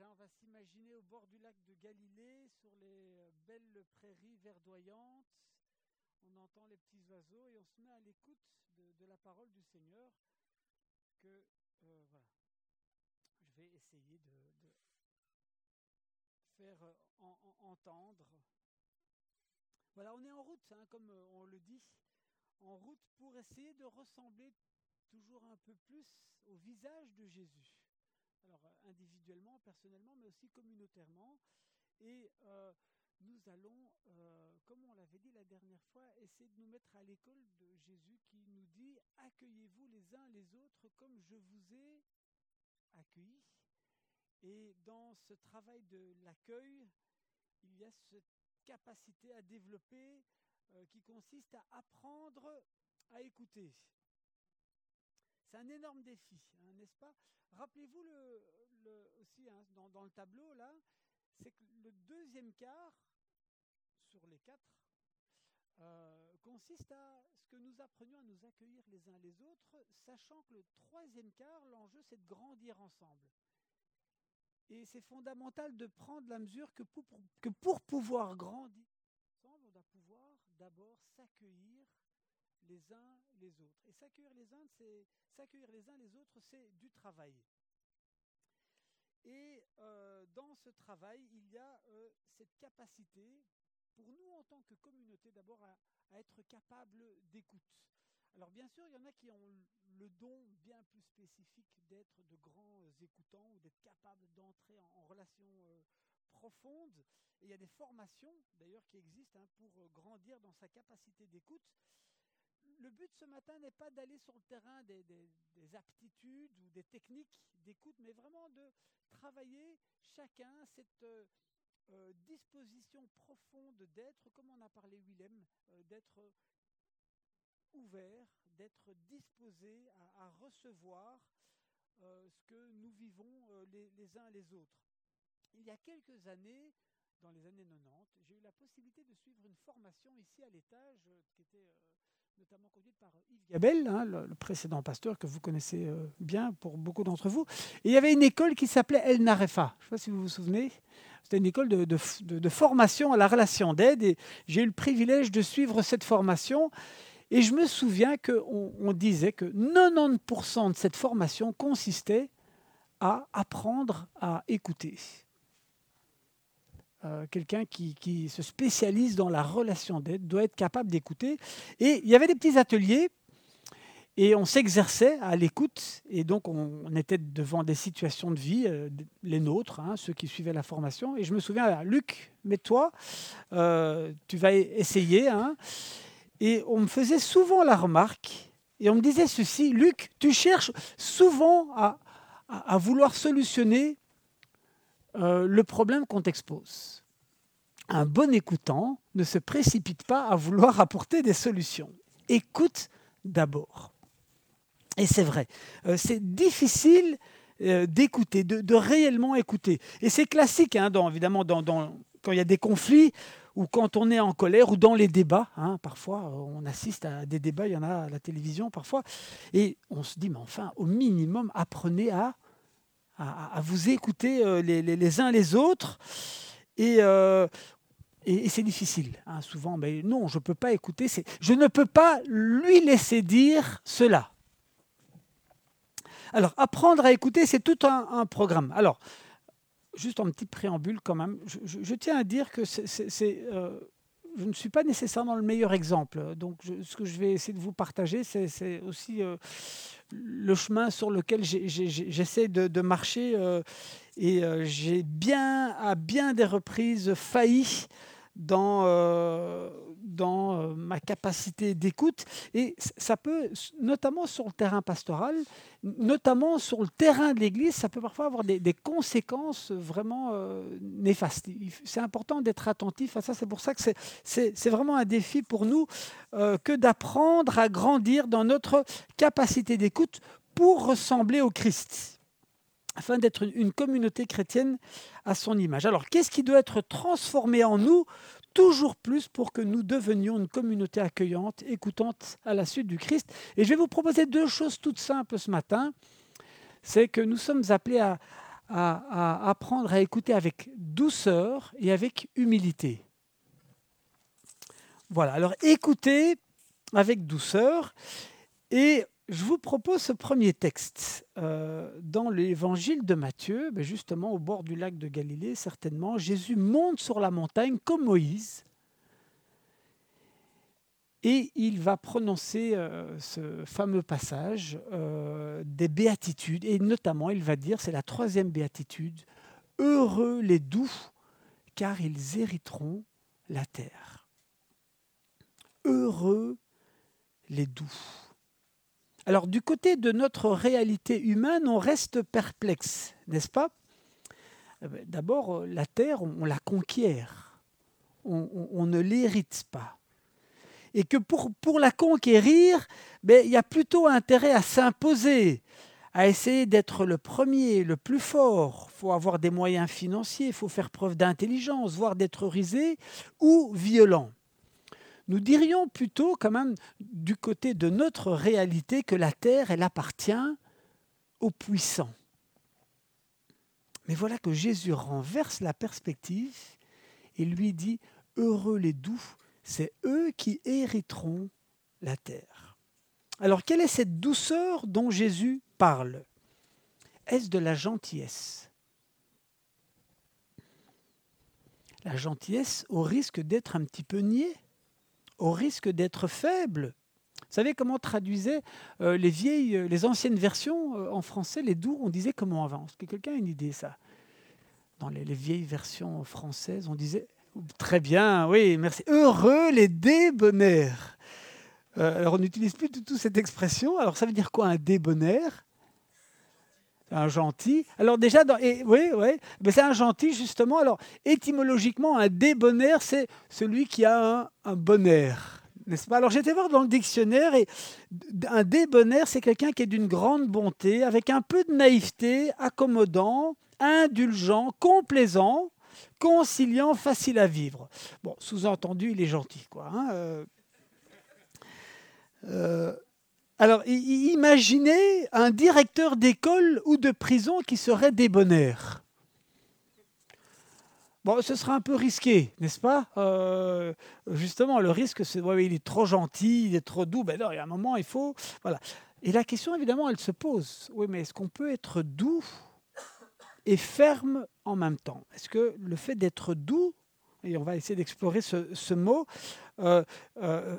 hein. On va s'imaginer au bord du lac de Galilée, sur les euh, belles prairies verdoyantes. On entend les petits oiseaux et on se met à l'écoute de, la parole du Seigneur. Que euh, voilà, je vais essayer de, faire euh, en- en- entendre. Voilà, on est en route, hein, comme on le dit, en route pour essayer de ressembler toujours un peu plus au visage de Jésus. Alors euh, individuellement, personnellement, mais aussi communautairement. Et euh, nous allons, euh, comme on l'avait dit la dernière fois, essayer de nous mettre à l'école de Jésus qui nous dit accueillez-vous les uns les autres comme je vous ai accueillis. Et dans ce travail de l'accueil, il y a cette capacité à développer qui consiste à apprendre à écouter. C'est un énorme défi, hein, n'est-ce pas? Rappelez-vous le, le- aussi hein, dans, le tableau là, c'est que le deuxième quart sur les quatre euh, consiste à ce que nous apprenions à nous accueillir les uns les autres, sachant que le troisième quart, l'enjeu, c'est de grandir ensemble. Et c'est fondamental de prendre la mesure que pour- que pour pouvoir grandir ensemble, on doit pouvoir d'abord s'accueillir les uns les autres. Et s'accueillir les uns, c'est s'accueillir les uns les autres, c'est du travail. Et euh, dans ce travail, il y a euh, cette capacité, pour nous en tant que communauté, d'abord à, être capable d'écoute. Alors bien sûr, il y en a qui ont le don bien plus spécifique d'être de grands écoutants ou d'être capables d'entrer en, en relation euh, profonde. Il y a des formations d'ailleurs qui existent hein, pour grandir dans sa capacité d'écoute. Le but ce matin n'est pas d'aller sur le terrain des, des- des aptitudes ou des techniques d'écoute, mais vraiment de travailler chacun cette euh, euh, disposition profonde d'être, comme on a parlé Willem, euh, d'être ouvert, d'être disposé à, recevoir ce que nous vivons les, les uns les autres. Il y a quelques années, dans les années 90, j'ai eu la possibilité de suivre une formation ici à l'étage qui était notamment conduite par euh, Yves Gabel, hein, le, précédent pasteur que vous connaissez euh, bien pour beaucoup d'entre vous. Et il y avait une école qui s'appelait El Narefa. Je ne sais pas si vous vous souvenez. C'était une école de formation à la relation d'aide. Et j'ai eu le privilège de suivre cette formation. Et je me souviens qu'on on disait que 90% de cette formation consistait à apprendre à écouter. Euh, Quelqu'un qui, se spécialise dans la relation d'aide doit être capable d'écouter. Et il y avait des petits ateliers et on s'exerçait à l'écoute. Et donc on, était devant des situations de vie, euh, les nôtres, hein, ceux qui suivaient la formation. Et je me souviens, Luc, mets-toi, euh, tu vas essayer. hein. Et on me faisait souvent la remarque, et on me disait ceci, Luc, tu cherches souvent à vouloir solutionner euh, le problème qu'on t'expose. Un bon écoutant ne se précipite pas à vouloir apporter des solutions. Écoute d'abord. Et c'est vrai, euh, c'est difficile euh, d'écouter, de, réellement écouter. Et c'est classique, hein, évidemment, quand il y a des conflits ou quand on est en colère ou dans les débats. hein, parfois, on assiste à des débats, il y en a à la télévision parfois. Et on se dit, mais enfin, au minimum, apprenez à, à, vous écouter euh, les, uns les autres. Et, euh, et, c'est difficile, hein, souvent. Mais non, je ne peux pas écouter. Je ne peux pas lui laisser dire cela. Alors, apprendre à écouter, c'est tout un, programme. Alors, juste un petit préambule quand même. Je, je- tiens à dire que c'est, euh, je ne suis pas nécessairement le meilleur exemple. Donc, ce que je vais essayer de vous partager, c'est, aussi euh, le chemin sur lequel j'essaie de, de marcher. euh, et euh, j'ai bien, à bien des reprises, failli dans, euh, dans euh, ma capacité d'écoute. Et ça peut, notamment sur le terrain pastoral, notamment sur le terrain de l'Église, ça peut parfois avoir des, conséquences vraiment euh, néfastes. C'est important d'être attentif à ça. C'est pour ça que c'est- vraiment un défi pour nous que d'apprendre à grandir dans notre capacité d'écoute pour ressembler au Christ afin d'être une, communauté chrétienne à son image. Alors, qu'est-ce qui doit être transformé en nous toujours plus pour que nous devenions une communauté accueillante, écoutante à la suite du Christ? Et je vais vous proposer deux choses toutes simples ce matin. C'est que nous sommes appelés à, à, apprendre à écouter avec douceur et avec humilité. Voilà, alors écoutez avec douceur. Et je vous propose ce premier texte euh, dans l'évangile de Matthieu, ben justement au bord du lac de Galilée, certainement. Jésus monte sur la montagne comme Moïse et il va prononcer euh, ce fameux passage euh, des béatitudes, et notamment il va dire, c'est la troisième béatitude, Heureux les doux, car ils hériteront la terre. Heureux les doux. Alors du côté de notre réalité humaine, on reste perplexe, n'est-ce pas? Eh ben, D'abord, la terre, on, la conquiert, on ne l'hérite pas et que pour, la conquérir, ben, il y a plutôt intérêt à s'imposer, à essayer d'être le premier, le plus fort. Il faut avoir des moyens financiers, il faut faire preuve d'intelligence, voire d'être risé ou violent. Nous dirions plutôt quand même du côté de notre réalité que la terre, elle appartient aux puissants. Mais voilà que Jésus renverse la perspective et lui dit, Heureux les doux, c'est eux qui hériteront la terre. Alors quelle est cette douceur dont Jésus parle? Est-ce de la gentillesse? La gentillesse au risque d'être un petit peu niais, au risque d'être faible. Vous savez comment traduisaient euh, les vieilles, euh, les anciennes versions euh, en français, les doux, on disait comment avant? Est-ce que quelqu'un a une idée ça? Dans les vieilles versions françaises, on disait Très bien, oui, merci. Heureux les débonnaires. Alors on n'utilise plus du tout cette expression. Alors ça veut dire quoi un débonnaire? Un gentil. Alors déjà, oui, oui, mais c'est un gentil justement. Alors étymologiquement, un débonnaire, c'est celui qui a un, un bonnaire, n'est-ce pas? Alors j'étais voir dans le dictionnaire et un débonnaire, c'est quelqu'un qui est d'une grande bonté, avec un peu de naïveté, accommodant, indulgent, complaisant, conciliant, facile à vivre. Bon, sous-entendu, il est gentil, quoi. Hein, euh. Euh, alors, imaginez un directeur d'école ou de prison qui serait débonnaire. Bon, ce serait un peu risqué, n'est-ce pas? Euh, Justement, le risque, c'est ouais, il est trop gentil, il est trop doux. Ben non, il y a un moment, il faut. Voilà. Et la question, évidemment, elle se pose. Oui, mais est-ce qu'on peut être doux et ferme en même temps? Est-ce que le fait d'être doux, et on va essayer d'explorer ce, mot, euh, euh,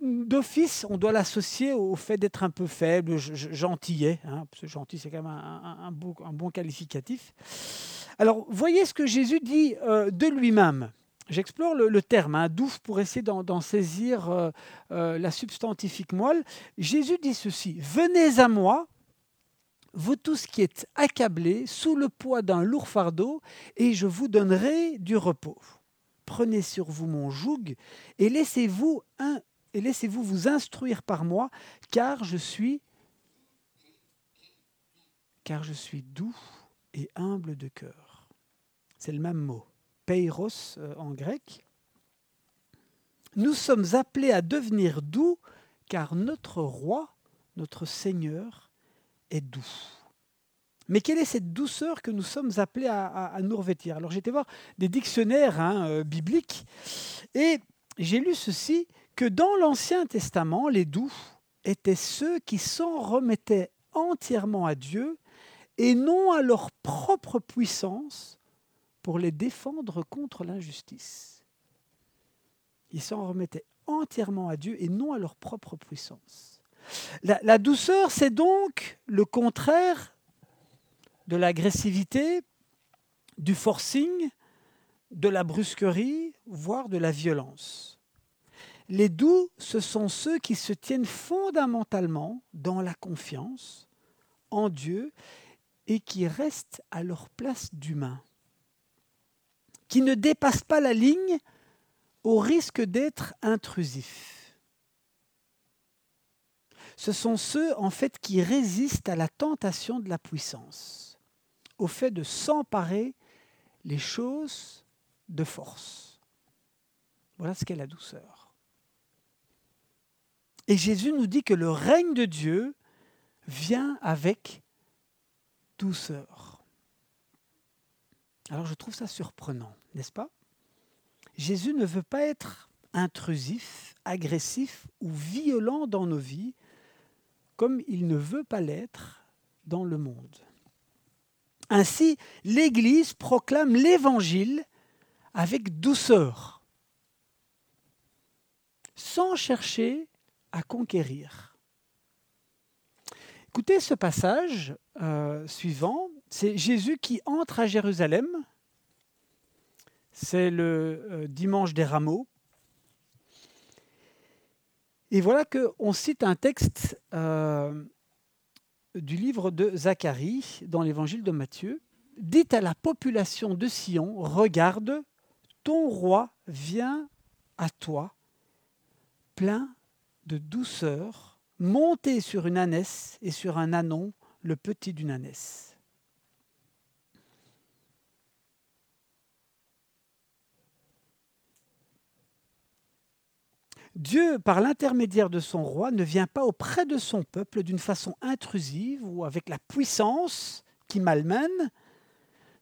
d'office, on doit l'associer au fait d'être un peu faible, gentillet. Hein, parce que gentil, c'est quand même un, bon, qualificatif. Alors, voyez ce que Jésus dit euh, de lui-même. J'explore le, terme, hein, doux, pour essayer d'en saisir la substantifique moelle. Jésus dit ceci Venez à moi, vous tous qui êtes accablés sous le poids d'un lourd fardeau, et je vous donnerai du repos. Prenez sur vous mon joug et laissez-vous laissez-vous vous instruire par moi, car je suis car je suis doux et humble de cœur. C'est le même mot, peiros euh, en grec. Nous sommes appelés à devenir doux, car notre roi, notre Seigneur, est doux. Mais quelle est cette douceur que nous sommes appelés à, nous revêtir? Alors j'étais voir des dictionnaires hein, euh, bibliques et j'ai lu ceci, que dans l'Ancien Testament, les doux étaient ceux qui s'en remettaient entièrement à Dieu et non à leur propre puissance pour les défendre contre l'injustice. Ils s'en remettaient entièrement à Dieu et non à leur propre puissance. La, douceur, c'est donc le contraire de l'agressivité, du forcing, de la brusquerie, voire de la violence. Les doux, ce sont ceux qui se tiennent fondamentalement dans la confiance en Dieu et qui restent à leur place d'humain, qui ne dépassent pas la ligne au risque d'être intrusifs ce sont ceux en fait qui résistent à la tentation de la puissance, au fait de s'emparer les choses de force. Voilà ce qu'est la douceur. Et Jésus nous dit que le règne de Dieu vient avec douceur. Alors je trouve ça surprenant, n'est-ce pas? Jésus ne veut pas être intrusif, agressif ou violent dans nos vies, comme il ne veut pas l'être dans le monde. Ainsi, l'Église proclame l'Évangile avec douceur, sans chercher à conquérir. Écoutez ce passage euh, suivant, c'est Jésus qui entre à Jérusalem, c'est le euh, dimanche des rameaux, et voilà qu'on cite un texte euh, du livre de Zacharie dans l'évangile de Matthieu. Dites à la population de Sion, regarde, ton roi vient à toi, plein de douceur, monté sur une ânesse et sur un anon, le petit d'une Dieu, par l'intermédiaire de son roi, ne vient pas auprès de son peuple d'une façon intrusive ou avec la puissance qui malmène.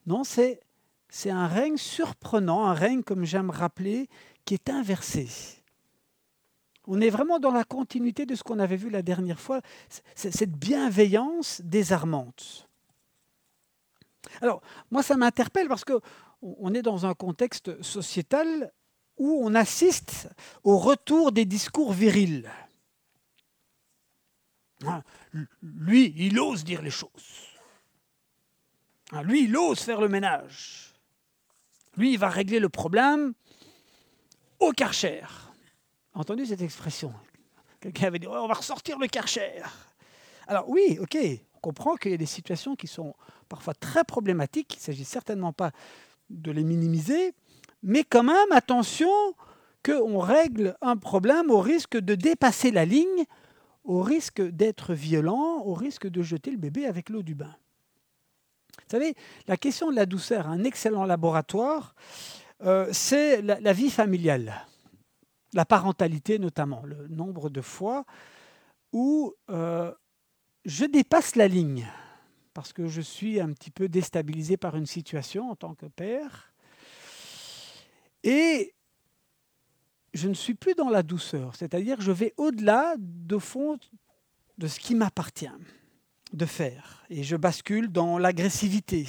Non, c'est, c'est un règne surprenant, un règne, comme j'aime rappeler, qui est inversé. On est vraiment dans la continuité de ce qu'on avait vu la dernière fois, cette bienveillance désarmante. Alors, moi, ça m'interpelle parce qu'on est dans un contexte sociétal où on assiste au retour des discours virils. Hein, lui, il ose dire les choses. Hein, lui, il ose faire le ménage. Lui, il va régler le problème au karcher. Entendu cette expression? Quelqu'un avait dit on va ressortir le karcher. Alors oui, ok, on comprend qu'il y a des situations qui sont parfois très problématiques. Il ne s'agit certainement pas de les minimiser, mais quand même, attention qu'on règle un problème au risque de dépasser la ligne, au risque d'être violent, au risque de jeter le bébé avec l'eau du bain. Vous savez, la question de la douceur, un excellent laboratoire, euh, c'est la, vie familiale, la parentalité notamment, le nombre de fois où euh, je dépasse la ligne parce que je suis un petit peu déstabilisé par une situation en tant que père et je ne suis plus dans la douceur, c'est-à-dire je vais au-delà de fond de ce qui m'appartient de faire et je bascule dans l'agressivité.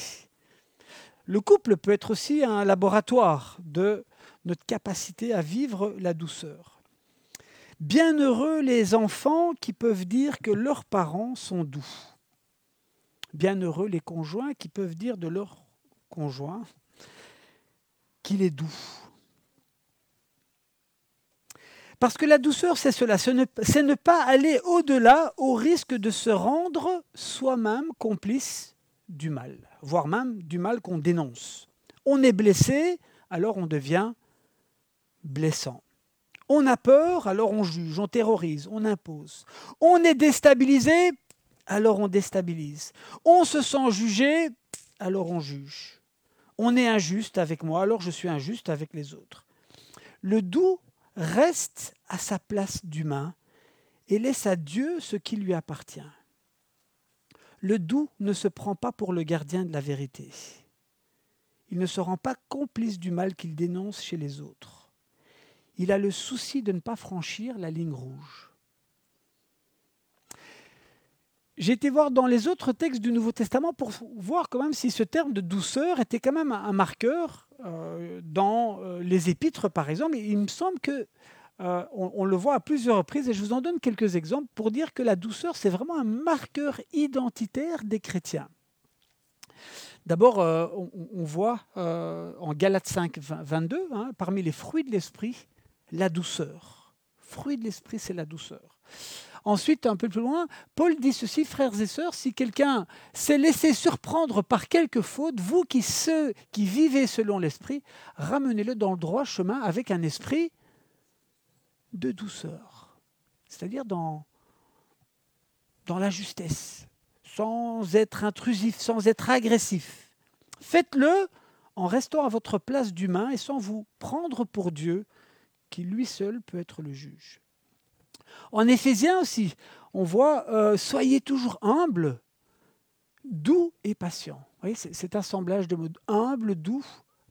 Le couple peut être aussi un laboratoire de notre capacité à vivre la douceur. Bienheureux les enfants qui peuvent dire que leurs parents sont doux. Bienheureux les conjoints qui peuvent dire de leur conjoint qu'il est doux. Parce que la douceur, c'est cela, c'est ne, pas aller au-delà au risque de se rendre soi-même complice du mal, voire même du mal qu'on dénonce. On est blessé, alors on devient blessant. On a peur, alors on juge, on terrorise, on impose. On est déstabilisé, alors on déstabilise. On se sent jugé, alors on juge. On est injuste avec moi, alors je suis injuste avec les autres. Le doux reste à sa place d'humain et laisse à Dieu ce qui lui appartient. Le doux ne se prend pas pour le gardien de la vérité. Il ne se rend pas complice du mal qu'il dénonce chez les autres. Il a le souci de ne pas franchir la ligne rouge. J'ai été voir dans les autres textes du Nouveau Testament pour voir quand même si ce terme de douceur était quand même un marqueur euh, dans euh, les épîtres, par exemple. il me semble que euh, on, le voit à plusieurs reprises, et je vous en donne quelques exemples pour dire que la douceur, c'est vraiment un marqueur identitaire des chrétiens. D'abord, on, voit en Galates 5, 22, hein, parmi les fruits de l'esprit, la douceur. Fruit de l'esprit, c'est la douceur. Ensuite, un peu plus loin, Paul dit ceci, frères et sœurs, si quelqu'un s'est laissé surprendre par quelque faute, vous qui, ceux qui vivez selon l'esprit, ramenez-le dans le droit chemin avec un esprit de douceur, c'est-à-dire dans, dans la justesse, sans être intrusif, sans être agressif. Faites-le en restant à votre place d'humain et sans vous prendre pour Dieu, qui lui seul peut être le juge. En Éphésiens aussi, on voit euh, soyez toujours humbles, doux et patient. Vous voyez, cet assemblage de mots humble, doux,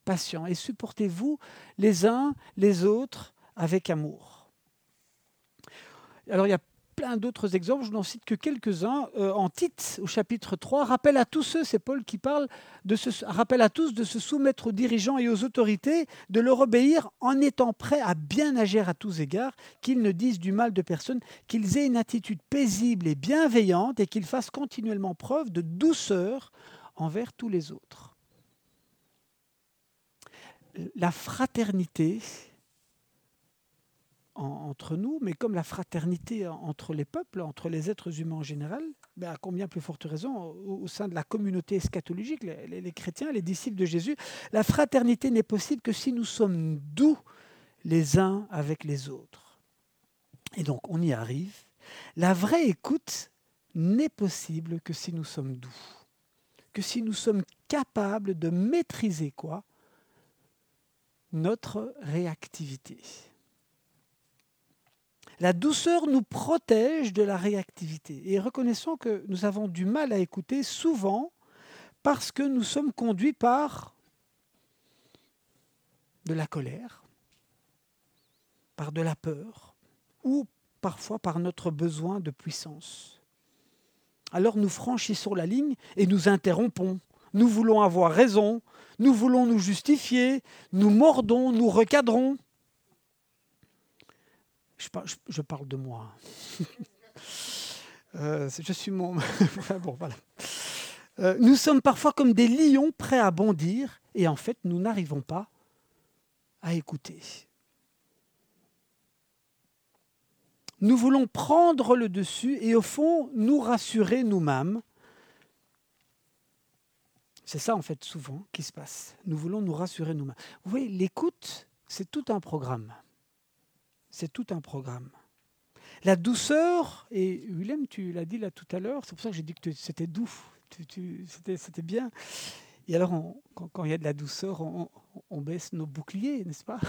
patient. Et supportez-vous les uns les autres avec amour. Alors il y a plein d'autres exemples, je n'en cite que quelques-uns. Euh, en Tite, au chapitre 3, rappelle à tous ceux, c'est Paul qui parle, de se, rappelle à tous de se soumettre aux dirigeants et aux autorités, de leur obéir en étant prêts à bien agir à tous égards, qu'ils ne disent du mal de personne, qu'ils aient une attitude paisible et bienveillante et qu'ils fassent continuellement preuve de douceur envers tous les autres. La fraternité, entre nous, mais comme la fraternité entre les peuples, entre les êtres humains en général, ben à combien plus forte raison au, sein de la communauté eschatologique, les, les, chrétiens, les disciples de Jésus, la fraternité n'est possible que si nous sommes doux les uns avec les autres. Et donc on y arrive. La vraie écoute n'est possible que si nous sommes doux, que si nous sommes capables de maîtriser quoi Notre réactivité. La douceur nous protège de la réactivité. Et reconnaissons que nous avons du mal à écouter souvent parce que nous sommes conduits par de la colère, par de la peur ou parfois par notre besoin de puissance. Alors nous franchissons la ligne et nous interrompons. Nous voulons avoir raison, nous voulons nous justifier, nous mordons, nous recadrons je, parle de moi. Euh, je suis mon. bon, voilà. Euh, nous sommes parfois comme des lions prêts à bondir et en fait, nous n'arrivons pas à écouter. Nous voulons prendre le dessus et au fond nous rassurer nous-mêmes. C'est ça en fait souvent qui se passe. Nous voulons nous rassurer nous-mêmes. Vous voyez, l'écoute, c'est tout un programme. C'est tout un programme. La douceur, et Willem, tu l'as dit là tout à l'heure, c'est pour ça que j'ai dit que c'était doux, c'était bien. Et alors, quand, il y a de la douceur, on, baisse nos boucliers, n'est-ce pas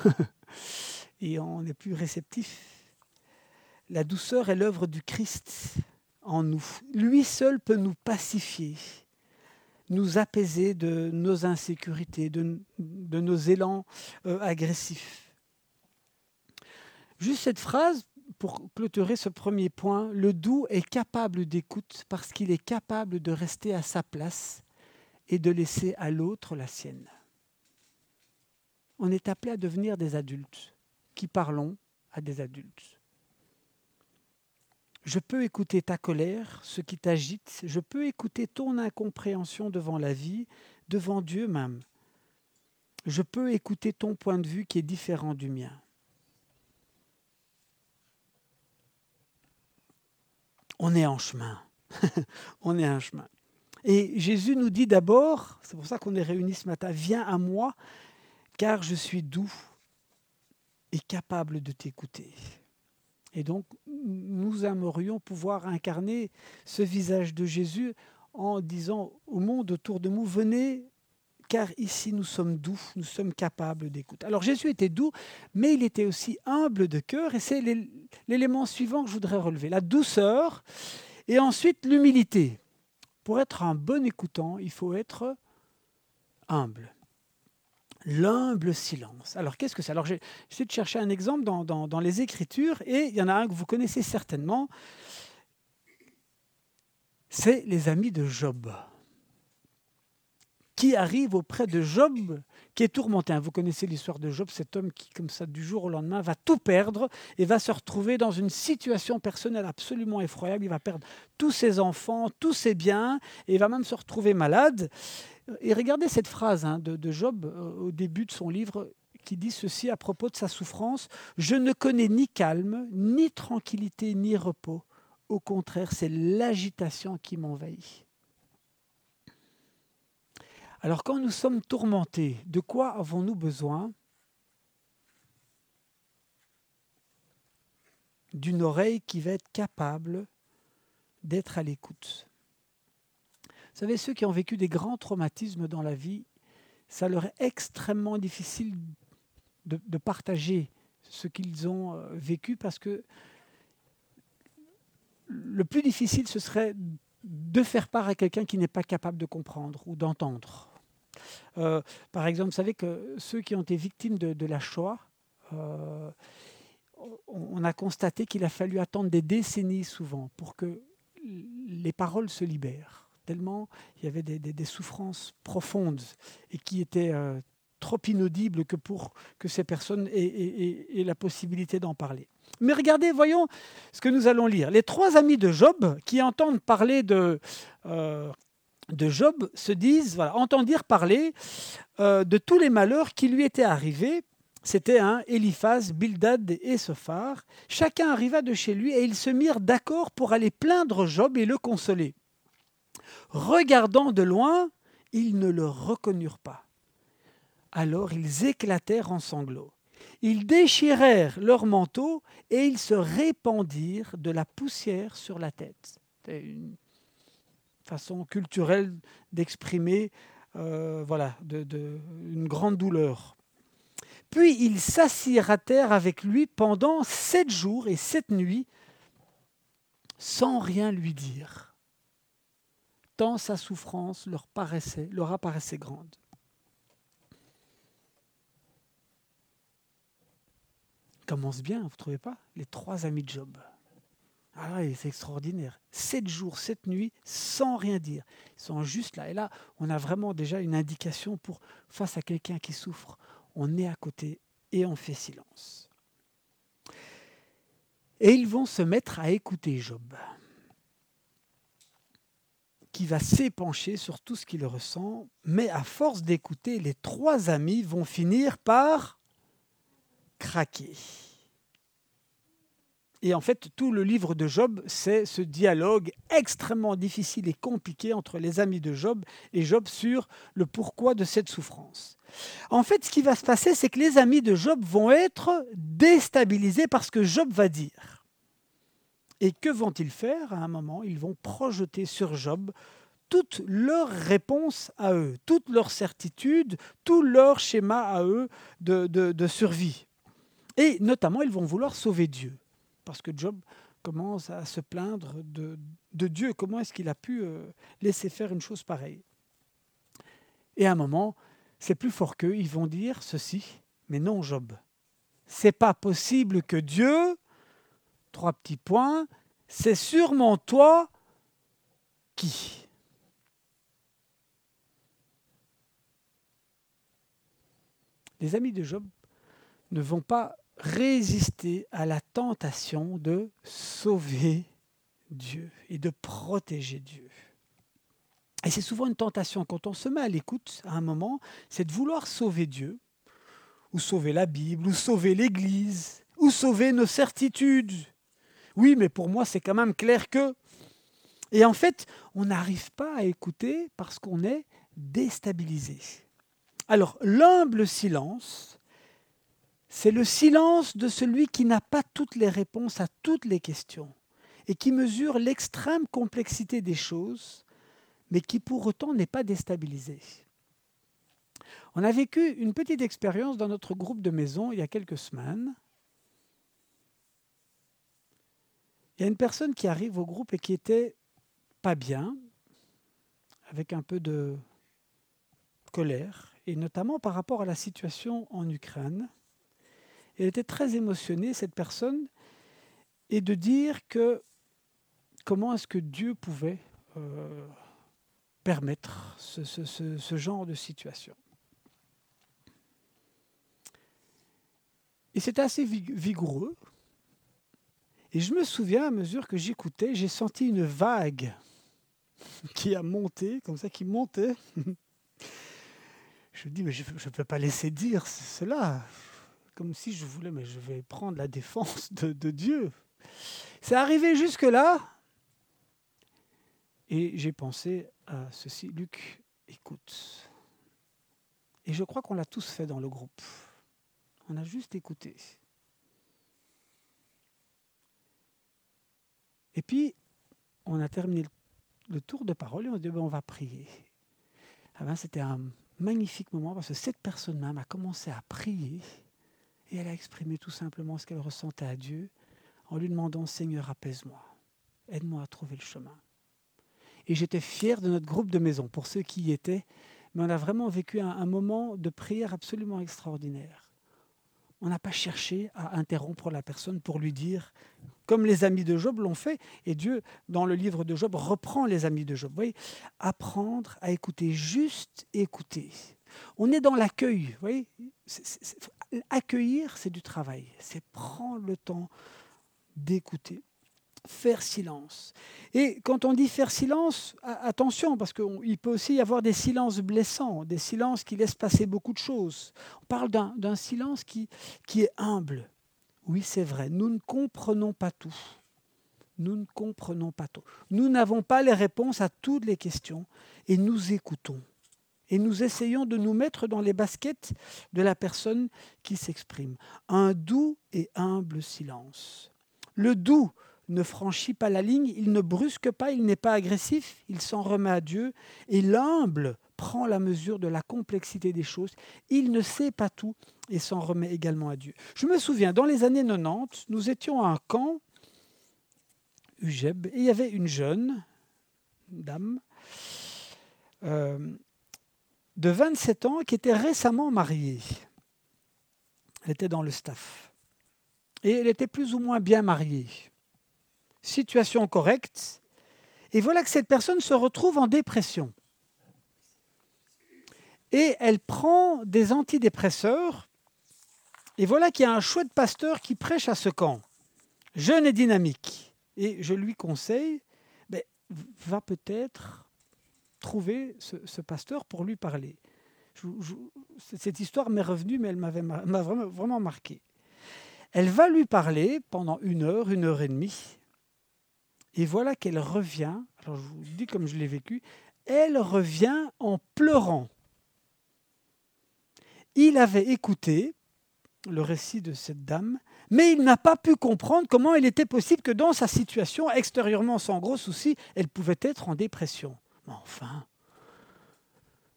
Et on est plus réceptif. La douceur est l'œuvre du Christ en nous. Lui seul peut nous pacifier, nous apaiser de nos insécurités, de, nos élans euh, agressifs. Juste cette phrase pour clôturer ce premier point. Le doux est capable d'écoute parce qu'il est capable de rester à sa place et de laisser à l'autre la sienne. On est appelé à devenir des adultes qui parlons à des adultes. Je peux écouter ta colère, ce qui t'agite, je peux écouter ton incompréhension devant la vie, devant Dieu même. Je peux écouter ton point de vue qui est différent du mien. On est en chemin. on est en chemin. Et Jésus nous dit d'abord, c'est pour ça qu'on est réunis ce matin, viens à moi, car je suis doux et capable de t'écouter. Et donc, nous aimerions pouvoir incarner ce visage de Jésus en disant au monde autour de nous, venez car ici nous sommes doux, nous sommes capables d'écouter. Alors Jésus était doux, mais il était aussi humble de cœur, et c'est l'élément suivant que je voudrais relever, la douceur, et ensuite l'humilité. Pour être un bon écoutant, il faut être humble. L'humble silence. Alors qu'est-ce que c'est? Alors j'ai de chercher un exemple dans les Écritures, et il y en a un que vous connaissez certainement, c'est les amis de Job qui arrive auprès de Job, qui est tourmenté. Vous connaissez l'histoire de Job, cet homme qui, comme ça, du jour au lendemain, va tout perdre et va se retrouver dans une situation personnelle absolument effroyable. Il va perdre tous ses enfants, tous ses biens, et il va même se retrouver malade. Et regardez cette phrase hein, de, de Job euh, au début de son livre qui dit ceci à propos de sa souffrance. Je ne connais ni calme, ni tranquillité, ni repos. Au contraire, c'est l'agitation qui m'envahit. Alors quand nous sommes tourmentés, de quoi avons-nous besoin D'une oreille qui va être capable d'être à l'écoute. Vous savez, ceux qui ont vécu des grands traumatismes dans la vie, ça leur est extrêmement difficile de, de partager ce qu'ils ont euh, vécu parce que le plus difficile, ce serait de faire part à quelqu'un qui n'est pas capable de comprendre ou d'entendre. Euh, par exemple, vous savez que ceux qui ont été victimes de, la Shoah, euh, on a constaté qu'il a fallu attendre des décennies souvent pour que les paroles se libèrent, tellement il y avait des, souffrances profondes et qui étaient euh, trop inaudibles que pour que ces personnes aient, la possibilité d'en parler. Mais regardez, voyons ce que nous allons lire. Les trois amis de Job qui entendent parler de, de Job se disent, voilà, entendirent parler euh, de tous les malheurs qui lui étaient arrivés. C'était un Eliphaz, Bildad et Sophar. Chacun arriva de chez lui et ils se mirent d'accord pour aller plaindre Job et le consoler. Regardant de loin, ils ne le reconnurent pas. Alors ils éclatèrent en sanglots. Ils déchirèrent leurs manteaux et ils se répandirent de la poussière sur la tête. Façon culturelle d'exprimer euh, voilà, une grande douleur. Puis ils s'assirent à terre avec lui pendant sept jours et sept nuits sans rien lui dire, tant sa souffrance leur, paraissait, leur apparaissait grande. commence bien, vous ne trouvez pas? Les trois amis de Job. Ah c'est extraordinaire. Sept jours, sept nuits, sans rien dire. Ils sont juste là. Et là, on a vraiment déjà une indication pour, face à quelqu'un qui souffre, on est à côté et on fait silence. Et ils vont se mettre à écouter Job, qui va s'épancher sur tout ce qu'il ressent, mais à force d'écouter, les trois amis vont finir par craquer. Et en fait, tout le livre de Job, c'est ce dialogue extrêmement difficile et compliqué entre les amis de Job et Job sur le pourquoi de cette souffrance. En fait, ce qui va se passer, c'est que les amis de Job vont être déstabilisés par ce que Job va dire. Et que vont-ils faire à un moment? Ils vont projeter sur Job toutes leurs réponses à eux, toutes leurs certitudes, tout leur schéma à eux de, de survie. Et notamment, ils vont vouloir sauver Dieu. Parce que Job commence à se plaindre de, Dieu. Comment est-ce qu'il a pu euh, laisser faire une chose pareille? Et à un moment, c'est plus fort qu'eux. Ils vont dire ceci. Mais non, Job. C'est pas possible que Dieu, trois petits points, c'est sûrement toi qui? Les amis de Job ne vont pas résister à la tentation de sauver Dieu et de protéger Dieu. Et c'est souvent une tentation quand on se met à l'écoute à un moment, c'est de vouloir sauver Dieu, ou sauver la Bible, ou sauver l'Église, ou sauver nos certitudes. Oui, mais pour moi, c'est quand même clair que... Et en fait, on n'arrive pas à écouter parce qu'on est déstabilisé. Alors, l'humble silence c'est le silence de celui qui n'a pas toutes les réponses à toutes les questions et qui mesure l'extrême complexité des choses, mais qui pour autant n'est pas déstabilisé. On a vécu une petite expérience dans notre groupe de maison il y a quelques semaines. Il y a une personne qui arrive au groupe et qui était pas bien, avec un peu de colère, et notamment par rapport à la situation en Ukraine. Elle était très émotionnée, cette personne, et de dire que comment est-ce que Dieu pouvait euh, permettre ce, genre de situation. Et c'était assez vigoureux. Et je me souviens, à mesure que j'écoutais, j'ai senti une vague qui a monté, comme ça, qui montait. je me dis, mais je ne peux pas laisser dire cela comme si je voulais, mais je vais prendre la défense de, Dieu. C'est arrivé jusque-là. Et j'ai pensé à ceci. Luc, écoute. Et je crois qu'on l'a tous fait dans le groupe. On a juste écouté. Et puis, on a terminé le tour de parole et on a dit, ben, on va prier. Ah ben, C'était un magnifique moment parce que cette personne même a commencé à prier et elle a exprimé tout simplement ce qu'elle ressentait à Dieu en lui demandant Seigneur, apaise-moi, aide-moi à trouver le chemin. Et j'étais fier de notre groupe de maison, pour ceux qui y étaient. Mais on a vraiment vécu un, moment de prière absolument extraordinaire. On n'a pas cherché à interrompre la personne pour lui dire, comme les amis de Job l'ont fait, et Dieu, dans le livre de Job, reprend les amis de Job. Vous voyez, apprendre à écouter, juste écouter. On est dans l'accueil. Vous voyez, accueillir, c'est du travail. C'est prendre le temps d'écouter, faire silence. Et quand on dit faire silence, attention, parce qu'il peut aussi y avoir des silences blessants, des silences qui laissent passer beaucoup de choses. On parle d'un silence qui, qui est humble. Oui, c'est vrai, nous ne comprenons pas tout. Nous ne comprenons pas tout. Nous n'avons pas les réponses à toutes les questions et nous écoutons. Et nous essayons de nous mettre dans les baskets de la personne qui s'exprime. Un doux et humble silence. Le doux ne franchit pas la ligne, il ne brusque pas, il n'est pas agressif, il s'en remet à Dieu. Et l'humble prend la mesure de la complexité des choses. Il ne sait pas tout et s'en remet également à Dieu. Je me souviens, dans les années 90, nous étions à un camp, Ugeb, et il y avait une jeune dame euh, de 27 ans qui était récemment mariée. Elle était dans le staff. Et elle était plus ou moins bien mariée situation correcte. Et voilà que cette personne se retrouve en dépression. Et elle prend des antidépresseurs. Et voilà qu'il y a un chouette pasteur qui prêche à ce camp, jeune et dynamique. Et je lui conseille, ben, va peut-être trouver ce, pasteur pour lui parler. cette histoire m'est revenue, mais elle m'avait m'a vraiment, vraiment marqué. Elle va lui parler pendant une heure, une heure et demie. Et voilà qu'elle revient, alors je vous dis comme je l'ai vécu, elle revient en pleurant. Il avait écouté le récit de cette dame, mais il n'a pas pu comprendre comment il était possible que dans sa situation, extérieurement sans gros soucis, elle pouvait être en dépression. Mais enfin,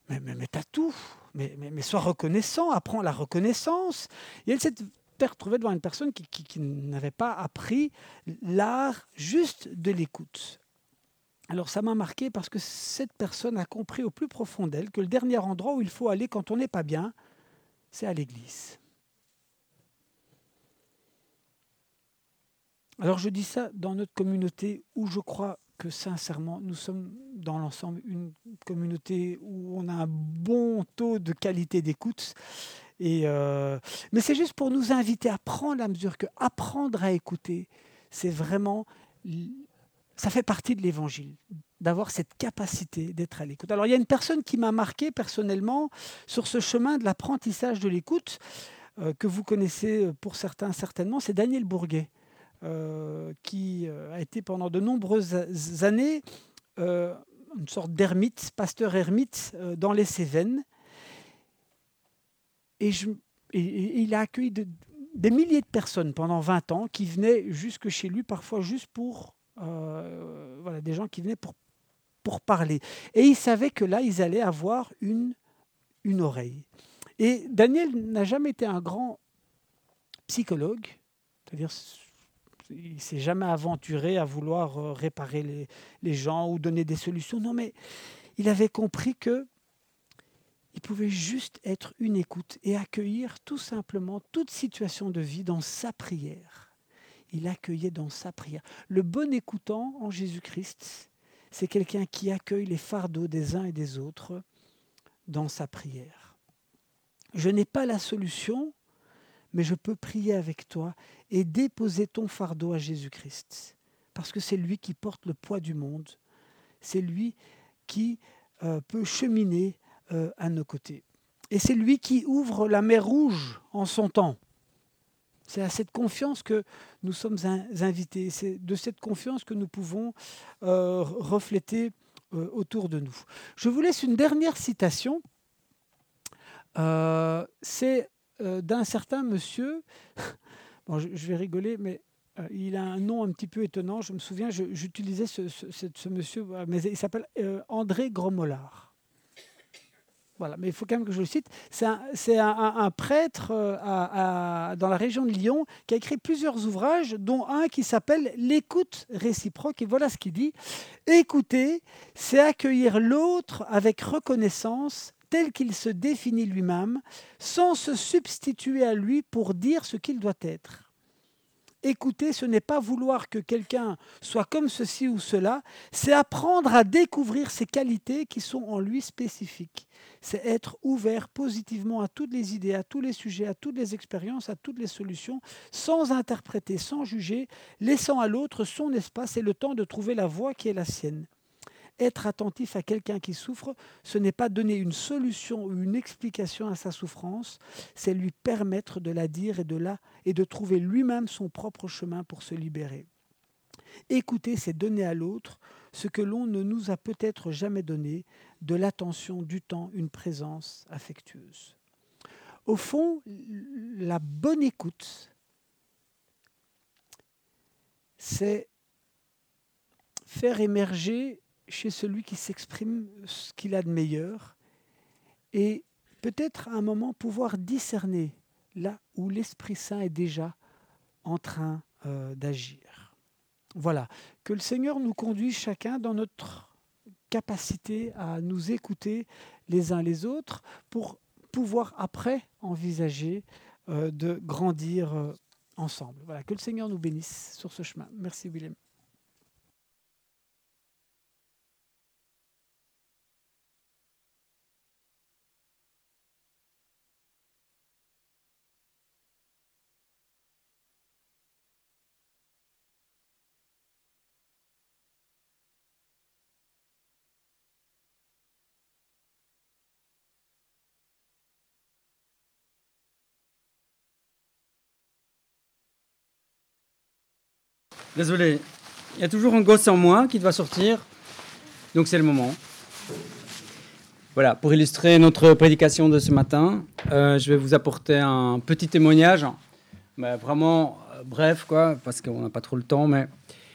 mais, mais, mais t'as tout, mais, mais, mais sois reconnaissant, apprends la reconnaissance. Et elle s'est retrouvé devant une personne qui, qui n'avait pas appris l'art juste de l'écoute. Alors ça m'a marqué parce que cette personne a compris au plus profond d'elle que le dernier endroit où il faut aller quand on n'est pas bien, c'est à l'église. Alors je dis ça dans notre communauté où je crois que sincèrement, nous sommes dans l'ensemble une communauté où on a un bon taux de qualité d'écoute et, euh, mais c'est juste pour nous inviter à prendre la mesure que apprendre à écouter, c'est vraiment, ça fait partie de l'évangile, d'avoir cette capacité d'être à l'écoute. Alors il y a une personne qui m'a marqué personnellement sur ce chemin de l'apprentissage de l'écoute, euh, que vous connaissez pour certains certainement, c'est Daniel Bourguet, euh, qui a été pendant de nombreuses années une sorte d'ermite, pasteur ermite dans les Cévennes. Et, il a accueilli des milliers de personnes pendant 20 ans qui venaient jusque chez lui, parfois juste pour... Euh, voilà, des gens qui venaient pour, pour parler. Et il savait que là, ils allaient avoir une, une oreille. Et Daniel n'a jamais été un grand psychologue, c'est-à-dire il s'est jamais aventuré à vouloir euh, réparer les, gens ou donner des solutions. Non, mais il avait compris que il pouvait juste être une écoute et accueillir tout simplement toute situation de vie dans sa prière. Il accueillait dans sa prière. Le bon écoutant en Jésus-Christ, c'est quelqu'un qui accueille les fardeaux des uns et des autres dans sa prière. Je n'ai pas la solution, mais je peux prier avec toi et déposer ton fardeau à Jésus-Christ, parce que c'est lui qui porte le poids du monde, c'est lui qui euh, peut cheminer euh, à nos côtés. Et c'est lui qui ouvre la mer Rouge en son temps. C'est à cette confiance que nous sommes invités. C'est de cette confiance que nous pouvons euh, refléter autour de nous. Je vous laisse une dernière citation. c'est d'un certain monsieur. Bon, je, vais rigoler, mais il a un nom un petit peu étonnant. Je me souviens, j'utilisais ce, monsieur, mais il s'appelle André Gromolard. voilà, mais il faut quand même que je le cite. C'est un, prêtre euh, dans la région de Lyon qui a écrit plusieurs ouvrages, dont un qui s'appelle L'écoute réciproque. Et voilà ce qu'il dit. Écouter, c'est accueillir l'autre avec reconnaissance tel qu'il se définit lui-même, sans se substituer à lui pour dire ce qu'il doit être. Écouter, ce n'est pas vouloir que quelqu'un soit comme ceci ou cela, c'est apprendre à découvrir ses qualités qui sont en lui spécifiques. C'est être ouvert positivement à toutes les idées, à tous les sujets, à toutes les expériences, à toutes les solutions, sans interpréter, sans juger, laissant à l'autre son espace et le temps de trouver la voie qui est la sienne. Être attentif à quelqu'un qui souffre, ce n'est pas donner une solution ou une explication à sa souffrance, c'est lui permettre de la dire et de la et de trouver lui-même son propre chemin pour se libérer. Écouter, c'est donner à l'autre ce que l'on ne nous a peut-être jamais donné, de l'attention, du temps, une présence affectueuse. Au fond, la bonne écoute, c'est faire émerger chez celui qui s'exprime ce qu'il a de meilleur et peut-être à un moment pouvoir discerner là où l'Esprit Saint est déjà en train euh, d'agir. Voilà, que le Seigneur nous conduise chacun dans notre capacité à nous écouter les uns les autres pour pouvoir après envisager euh, de grandir euh, ensemble. Voilà, que le Seigneur nous bénisse sur ce chemin. Merci Willem. Désolé, il y a toujours un gosse en moi qui doit sortir, donc c'est le moment. Voilà, pour illustrer notre prédication de ce matin, euh, je vais vous apporter un petit témoignage, mais vraiment euh, bref, quoi, parce qu'on n'a pas trop le temps, mais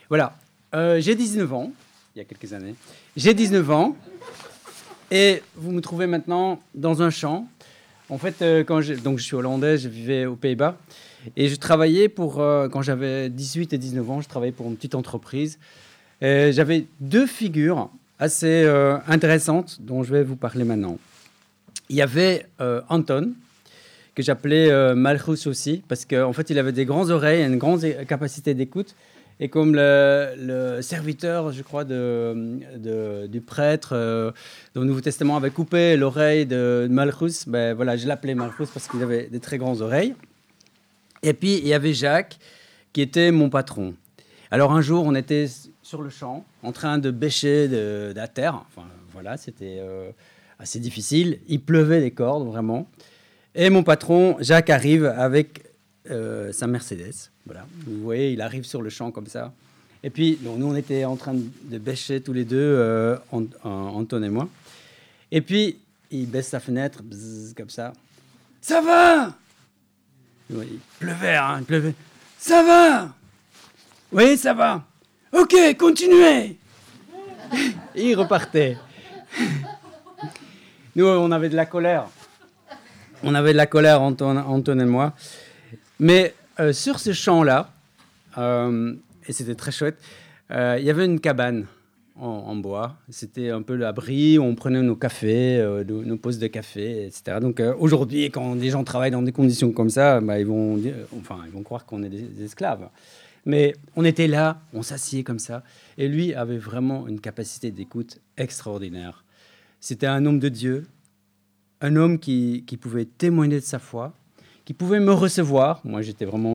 voilà. Euh, j'ai 19 ans, il y a quelques années. J'ai 19 ans, et vous me trouvez maintenant dans un champ. En fait, quand donc je suis hollandais, je vivais aux Pays-Bas. Et je travaillais pour, euh, quand j'avais 18 et 19 ans, je travaillais pour une petite entreprise. J'avais deux figures assez euh, intéressantes dont je vais vous parler maintenant. Il y avait euh, Anton, que j'appelais Malchus aussi, parce qu'en fait, il avait des grandes oreilles et une grande capacité d'écoute. Et comme le, serviteur, je crois, de, du prêtre dans le Nouveau Testament avait coupé l'oreille de Malchus, ben voilà, je l'appelais Malchus parce qu'il avait des très grandes oreilles. Et puis, il y avait Jacques, qui était mon patron. Alors, un jour, on était sur le champ, en train de bêcher de, la terre. Enfin, voilà, c'était euh, assez difficile. Il pleuvait des cordes, vraiment. Et mon patron, Jacques, arrive avec euh, sa Mercedes. Voilà, vous voyez, il arrive sur le champ comme ça. Et puis, nous, on était en train de bêcher tous les deux, euh, Anton et moi. Et puis, il baisse sa fenêtre, comme ça. Ça va il pleuvait, hein, il pleuvait. Ça va Oui, ça va. Ok, continuez Et il repartait. Nous, on avait de la colère. On avait de la colère, Anton, et moi. Mais euh, sur ce champ-là, euh, et c'était très chouette, euh, il y avait une cabane en, bois. C'était un peu l'abri où on prenait nos cafés, euh, nos, pauses de café, etc. Donc aujourd'hui, quand des gens travaillent dans des conditions comme ça, bah, ils, vont enfin, ils vont croire qu'on est des, esclaves. Mais on était là, on s'assied comme ça. Et lui avait vraiment une capacité d'écoute extraordinaire. C'était un homme de Dieu, un homme qui pouvait témoigner de sa foi, qui pouvait me recevoir. Moi, j'étais vraiment